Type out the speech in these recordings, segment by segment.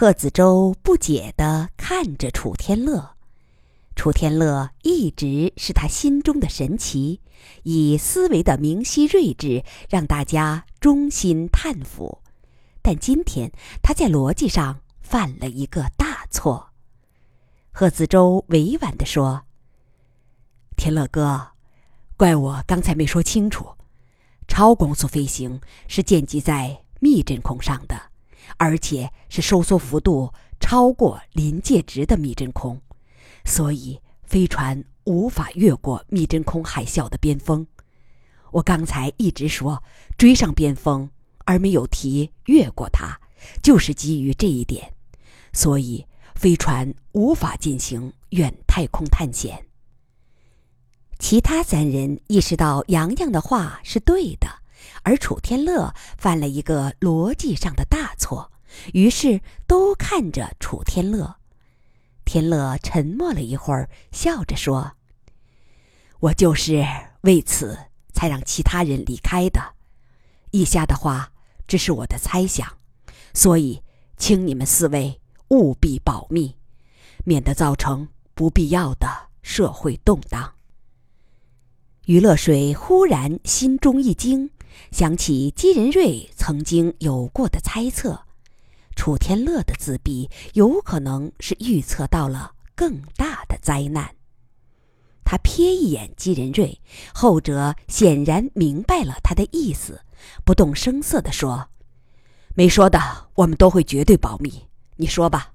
贺子洲不解地看着楚天乐，楚天乐一直是他心中的神奇，以思维的明晰睿智让大家衷心叹服。但今天他在逻辑上犯了一个大错。贺子洲委婉地说：“天乐哥，怪我刚才没说清楚，超光速飞行是建基在密真空上的。”而且是收缩幅度超过临界值的密真空，所以飞船无法越过密真空海啸的边锋。我刚才一直说追上边锋，而没有提越过它，就是基于这一点，所以飞船无法进行远太空探险。其他三人意识到洋洋的话是对的。而楚天乐犯了一个逻辑上的大错，于是都看着楚天乐。天乐沉默了一会儿，笑着说：“我就是为此才让其他人离开的。以下的话只是我的猜想，所以请你们四位务必保密，免得造成不必要的社会动荡。”于乐水忽然心中一惊。想起姬仁瑞曾经有过的猜测，楚天乐的自闭有可能是预测到了更大的灾难。他瞥一眼姬仁瑞，后者显然明白了他的意思，不动声色地说：“没说的，我们都会绝对保密。你说吧。”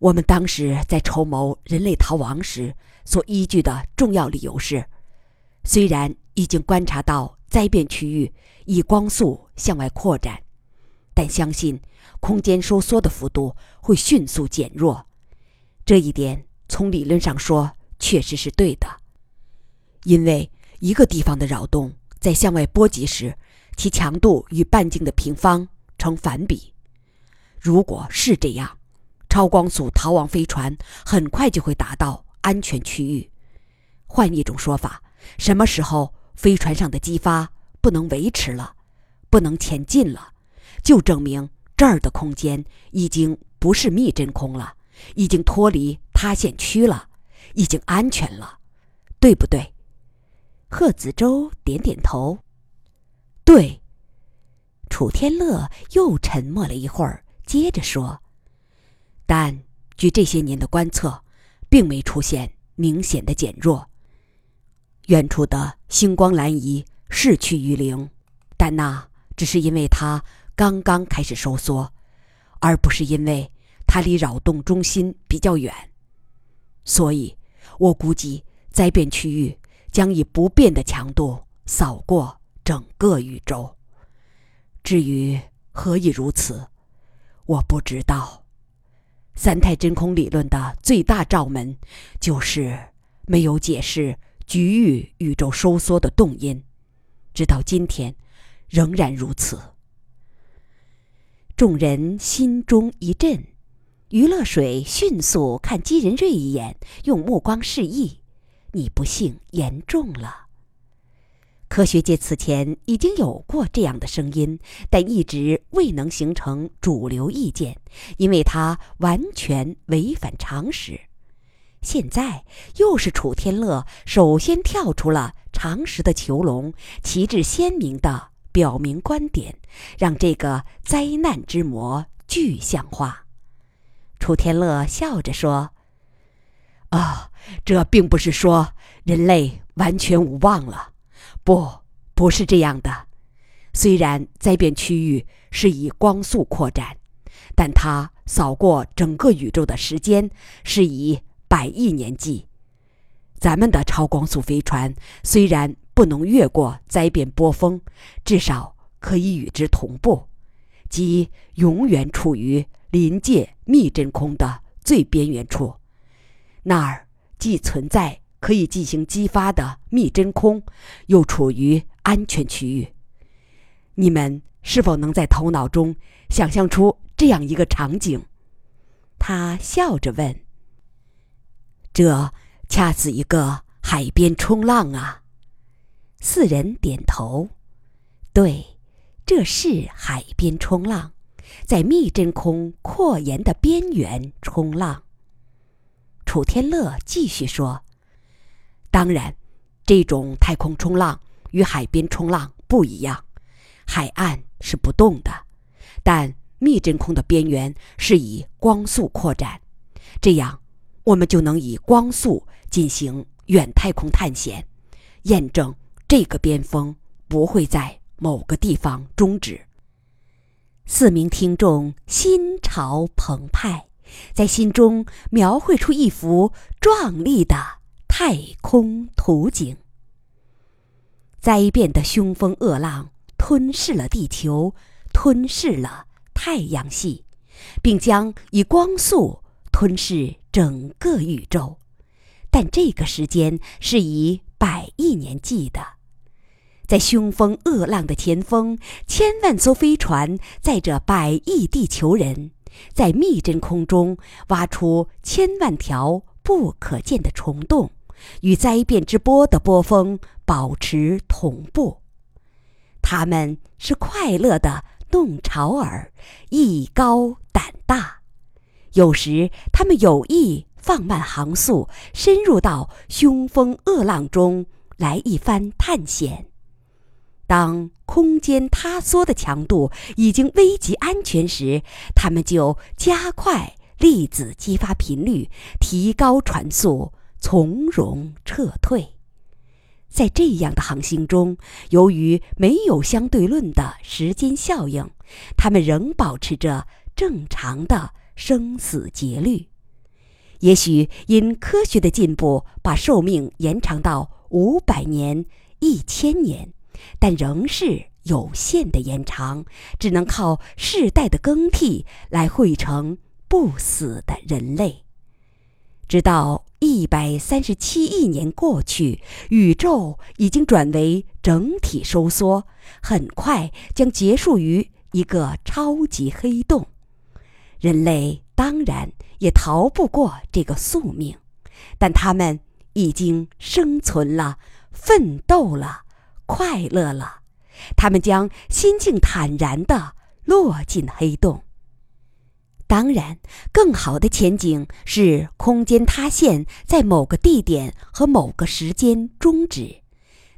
我们当时在筹谋人类逃亡时所依据的重要理由是，虽然已经观察到。灾变区域以光速向外扩展，但相信空间收缩的幅度会迅速减弱。这一点从理论上说确实是对的，因为一个地方的扰动在向外波及时，其强度与半径的平方成反比。如果是这样，超光速逃亡飞船很快就会达到安全区域。换一种说法，什么时候？飞船上的激发不能维持了，不能前进了，就证明这儿的空间已经不是密真空了，已经脱离塌陷区了，已经安全了，对不对？贺子洲点点头。对。楚天乐又沉默了一会儿，接着说：“但据这些年的观测，并没出现明显的减弱。”远处的星光蓝移是趋于零，但那只是因为它刚刚开始收缩，而不是因为它离扰动中心比较远。所以，我估计灾变区域将以不变的强度扫过整个宇宙。至于何以如此，我不知道。三态真空理论的最大罩门就是没有解释。局域宇宙收缩的动因，直到今天仍然如此。众人心中一震，余乐水迅速看姬仁瑞一眼，用目光示意：“你不幸言重了。”科学界此前已经有过这样的声音，但一直未能形成主流意见，因为它完全违反常识。现在又是楚天乐首先跳出了常识的囚笼，旗帜鲜明地表明观点，让这个灾难之魔具象化。楚天乐笑着说：“啊，这并不是说人类完全无望了，不，不是这样的。虽然灾变区域是以光速扩展，但它扫过整个宇宙的时间是以。”百亿年计，咱们的超光速飞船虽然不能越过灾变波峰，至少可以与之同步，即永远处于临界密真空的最边缘处。那儿既存在可以进行激发的密真空，又处于安全区域。你们是否能在头脑中想象出这样一个场景？他笑着问。这恰似一个海边冲浪啊！四人点头，对，这是海边冲浪。在密真空扩延的边缘冲浪。楚天乐继续说：“当然，这种太空冲浪与海边冲浪不一样，海岸是不动的，但密真空的边缘是以光速扩展，这样我们就能以光速进行远太空探险，验证这个边锋不会在某个地方终止。”四名听众心潮澎湃。在心中描绘出一幅壮丽的太空图景。灾变的凶风恶浪吞噬了地球，吞噬了太阳系，并将以光速吞噬整个宇宙。但这个时间是以百亿年计的。在凶风恶浪的前锋，千万艘飞船载着百亿地球人。在密真空中挖出千万条不可见的虫洞，与灾变之波的波峰保持同步。他们是快乐的弄潮儿，艺高胆大。有时他们有意放慢航速，深入到凶风恶浪中来一番探险。当空间塌缩的强度已经危及安全时，他们就加快粒子激发频率，提高船速，从容撤退。在这样的航行中，由于没有相对论的时间效应，他们仍保持着正常的生死节律。也许因科学的进步，把寿命延长到五百年、一千年。但仍是有限的延长，只能靠世代的更替来汇成不死的人类。直到一百三十七亿年过去，宇宙已经转为整体收缩，很快将结束于一个超级黑洞。人类当然也逃不过这个宿命，但他们已经生存了，奋斗了。快乐了，他们将心境坦然地落进黑洞。当然，更好的前景是空间塌陷在某个地点和某个时间终止，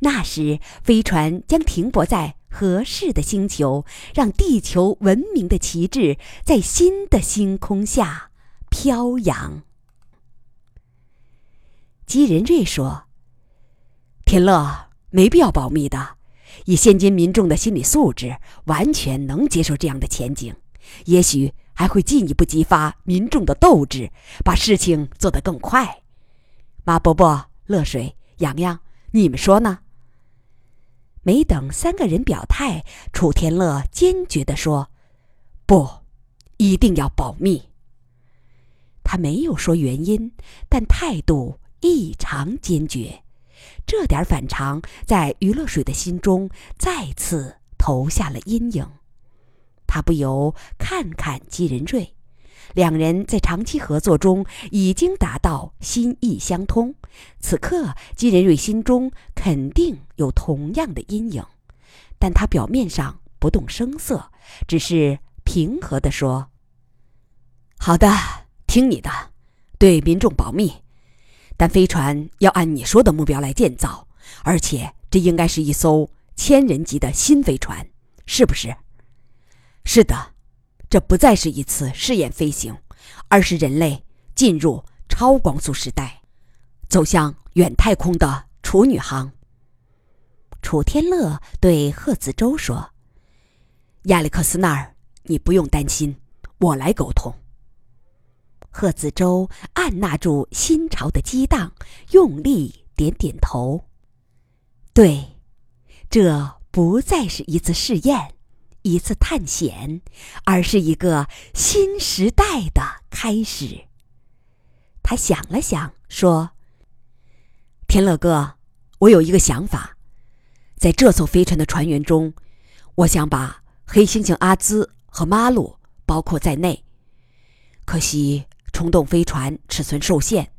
那时飞船将停泊在合适的星球，让地球文明的旗帜在新的星空下飘扬。基仁瑞说：“田乐。”没必要保密的，以现今民众的心理素质，完全能接受这样的前景。也许还会进一步激发民众的斗志，把事情做得更快。马伯伯、乐水、洋洋，你们说呢？没等三个人表态，楚天乐坚决地说：“不，一定要保密。”他没有说原因，但态度异常坚决。这点反常，在余乐水的心中再次投下了阴影。他不由看看姬仁瑞，两人在长期合作中已经达到心意相通。此刻，金仁瑞心中肯定有同样的阴影，但他表面上不动声色，只是平和地说：“好的，听你的，对民众保密。”但飞船要按你说的目标来建造，而且这应该是一艘千人级的新飞船，是不是？是的，这不再是一次试验飞行，而是人类进入超光速时代，走向远太空的处女航。楚天乐对贺子洲说：“亚历克斯那儿，你不用担心，我来沟通。”贺子洲按捺住心潮的激荡，用力点点头。对，这不再是一次试验，一次探险，而是一个新时代的开始。他想了想，说：“天乐哥，我有一个想法，在这艘飞船的船员中，我想把黑猩猩阿兹和马鲁包括在内。可惜。”冲动飞船尺寸受限，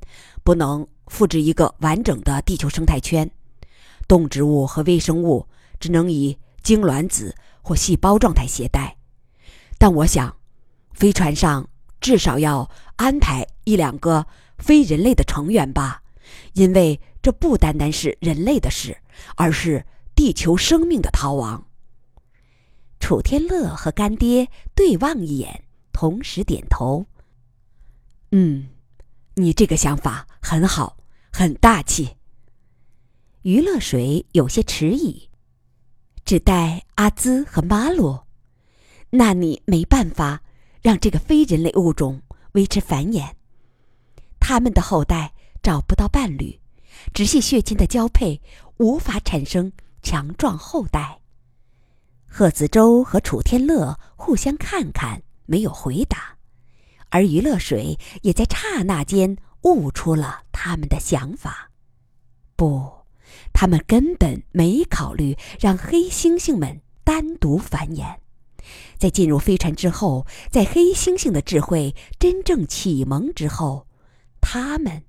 不能复制一个完整的地球生态圈。动植物和微生物只能以精卵子或细胞状态携带。但我想，飞船上至少要安排一两个非人类的成员吧，因为这不单单是人类的事，而是地球生命的逃亡。楚天乐和干爹对望一眼，同时点头。嗯，你这个想法很好，很大气。余乐水有些迟疑，只带阿兹和马鲁，那你没办法让这个非人类物种维持繁衍，他们的后代找不到伴侣，直系血亲的交配无法产生强壮后代。贺子洲和楚天乐互相看看，没有回答，而余乐水也在刹那间悟出了他们的想法。不，他们根本没考虑让黑猩猩们单独繁衍。在进入飞船之后，在黑猩猩的智慧真正启蒙之后，他们，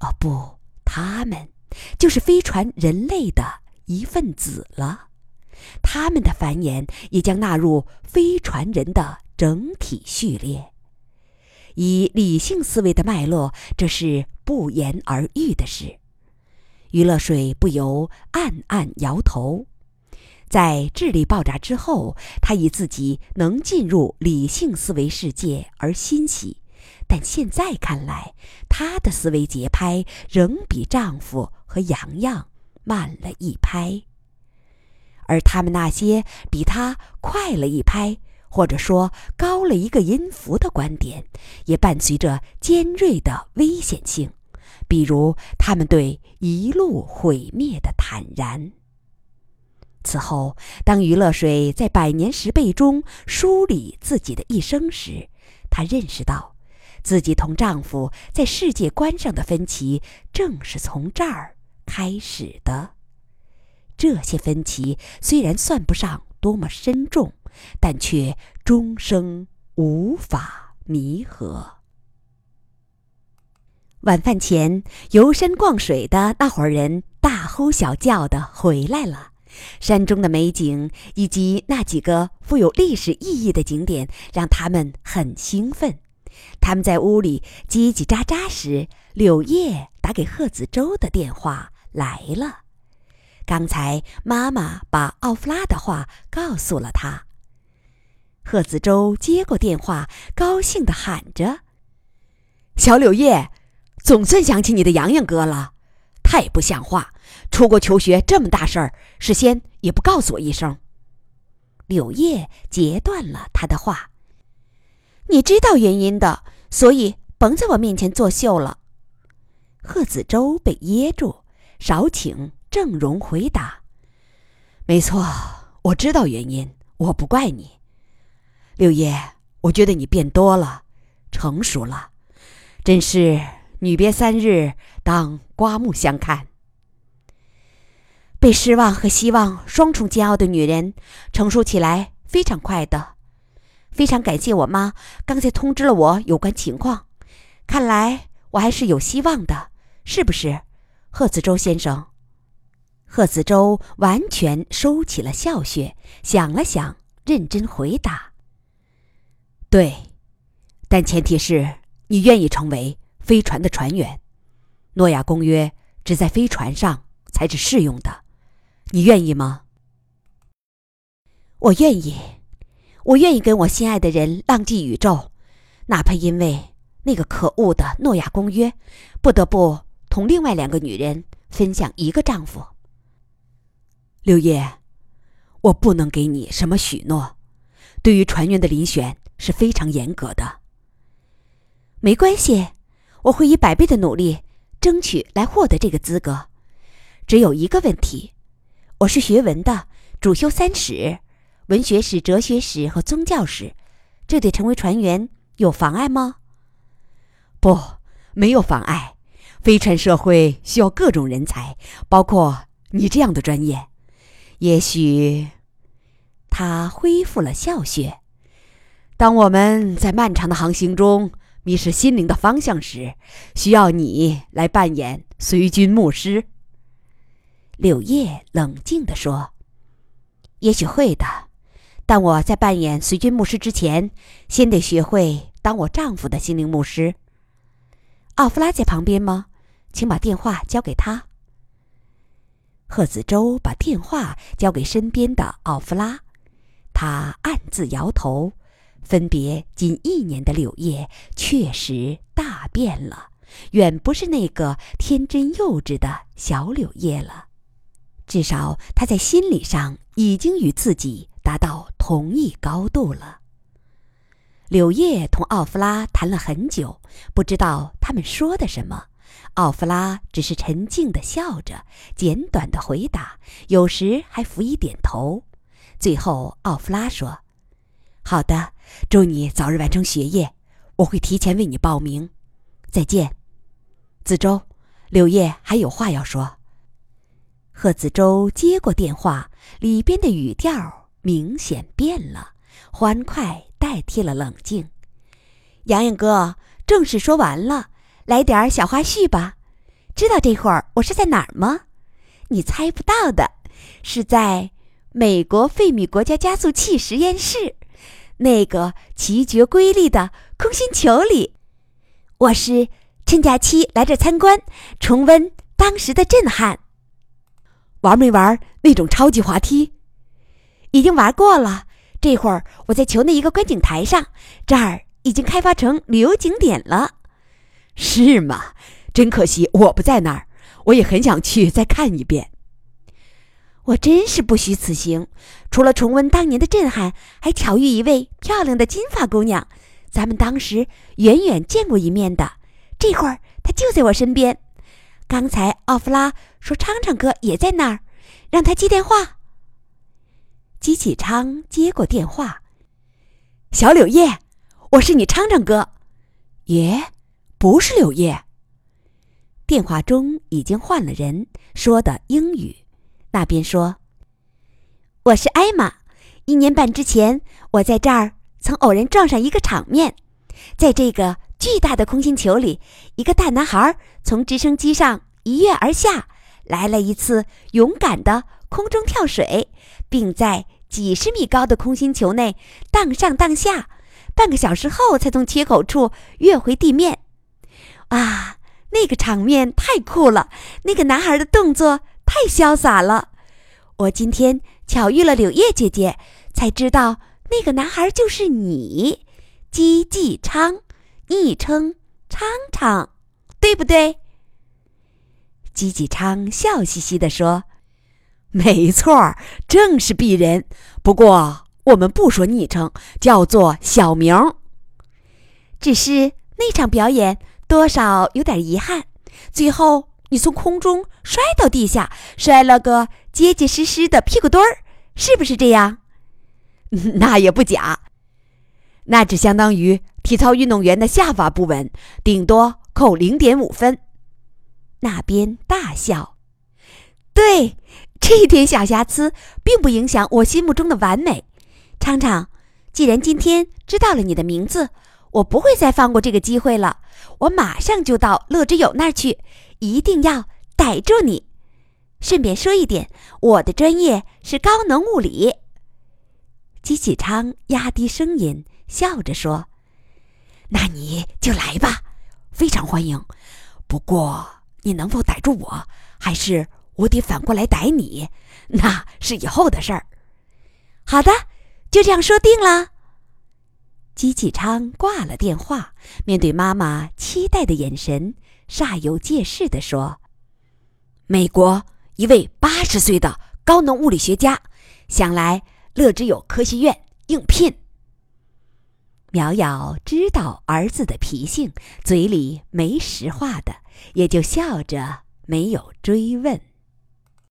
哦不，他们就是飞船人类的一份子了。他们的繁衍也将纳入飞船人的整体序列。以理性思维的脉络，这是不言而喻的事。余乐水不由暗暗摇头。在智力爆炸之后，他以自己能进入理性思维世界而欣喜，但现在看来，他的思维节拍仍比丈夫和洋洋慢了一拍。而他们那些比他快了一拍，或者说高了一个音符的观点，也伴随着尖锐的危险性，比如他们对一路毁灭的坦然。此后，当余乐水在百年十倍中梳理自己的一生时，她认识到，自己同丈夫在世界观上的分歧正是从这儿开始的。这些分歧虽然算不上多么深重，但却终生无法弥合。晚饭前游山逛水的那伙人大呼小叫的回来了，山中的美景以及那几个富有历史意义的景点让他们很兴奋。他们在屋里叽叽喳喳时，柳叶打给贺子洲的电话来了。刚才妈妈把奥弗拉的话告诉了他。贺子洲接过电话，高兴地喊着：“小柳叶，总算想起你的洋洋哥了，太不像话！出国求学这么大事儿，事先也不告诉我一声。”柳叶截断了他的话：“你知道原因的，所以甭在我面前作秀了。”贺子洲被噎住，少请。郑荣回答：“没错，我知道原因，我不怪你，六爷。我觉得你变多了，成熟了，真是女别三日，当刮目相看。被失望和希望双重煎熬的女人，成熟起来非常快的。非常感谢我妈刚才通知了我有关情况，看来我还是有希望的，是不是，贺子洲先生？”贺子洲完全收起了笑穴，想了想，认真回答：“对，但前提是你愿意成为飞船的船员。诺亚公约只在飞船上才是适用的，你愿意吗？”“我愿意，我愿意跟我心爱的人浪迹宇宙，哪怕因为那个可恶的诺亚公约，不得不同另外两个女人分享一个丈夫。”六爷，我不能给你什么许诺。对于船员的遴选是非常严格的。没关系，我会以百倍的努力争取来获得这个资格。只有一个问题：我是学文的，主修三史，文学史、哲学史和宗教史，这对成为船员有妨碍吗？不，没有妨碍。飞船社会需要各种人才，包括你这样的专业。也许，他恢复了笑穴。当我们在漫长的航行中迷失心灵的方向时，需要你来扮演随军牧师。柳叶冷静地说：“也许会的，但我在扮演随军牧师之前，先得学会当我丈夫的心灵牧师。奥弗拉在旁边吗？请把电话交给他。贺子洲把电话交给身边的奥弗拉，他暗自摇头。分别近一年的柳叶确实大变了，远不是那个天真幼稚的小柳叶了。至少他在心理上已经与自己达到同一高度了。柳叶同奥弗拉谈了很久，不知道他们说的什么。奥弗拉只是沉静地笑着，简短的回答，有时还辅以点头。最后，奥弗拉说：“好的，祝你早日完成学业，我会提前为你报名。再见，子舟。柳叶还有话要说。”贺子舟接过电话，里边的语调明显变了，欢快代替了冷静。洋洋哥，正事说完了。来点小花絮吧，知道这会儿我是在哪儿吗？你猜不到的，是在美国费米国家加速器实验室，那个奇绝瑰丽的空心球里。我是趁假期来这参观，重温当时的震撼。玩没玩那种超级滑梯？已经玩过了。这会儿我在球内一个观景台上，这儿已经开发成旅游景点了。是吗？真可惜我不在那儿，我也很想去再看一遍。我真是不虚此行，除了重温当年的震撼，还巧遇一位漂亮的金发姑娘，咱们当时远远见过一面的。这会儿她就在我身边。刚才奥弗拉说昌昌哥也在那儿，让他接电话。机器昌接过电话：“小柳叶，我是你昌昌哥。”耶。不是柳叶。电话中已经换了人，说的英语。那边说：“我是艾玛。一年半之前，我在这儿曾偶然撞上一个场面，在这个巨大的空心球里，一个大男孩从直升机上一跃而下，来了一次勇敢的空中跳水，并在几十米高的空心球内荡上荡下，半个小时后才从缺口处跃回地面。”啊，那个场面太酷了！那个男孩的动作太潇洒了。我今天巧遇了柳叶姐姐，才知道那个男孩就是你，姬继昌，昵称昌昌，对不对？姬继昌笑嘻嘻地说：“没错，正是鄙人。不过我们不说昵称，叫做小名。只是那场表演。”多少有点遗憾，最后你从空中摔到地下，摔了个结结实实的屁股墩儿，是不是这样？那也不假，那只相当于体操运动员的下法不稳，顶多扣零点五分。那边大笑，对，这点小瑕疵并不影响我心目中的完美。昌昌，既然今天知道了你的名字。我不会再放过这个机会了，我马上就到乐之友那儿去，一定要逮住你。顺便说一点，我的专业是高能物理。机器昌压低声音笑着说：“那你就来吧，非常欢迎。不过你能否逮住我，还是我得反过来逮你，那是以后的事儿。”好的，就这样说定了。机器昌挂了电话，面对妈妈期待的眼神，煞有介事地说：“美国一位八十岁的高能物理学家，想来乐之友科学院应聘。”苗瑶知道儿子的脾性，嘴里没实话的，也就笑着没有追问。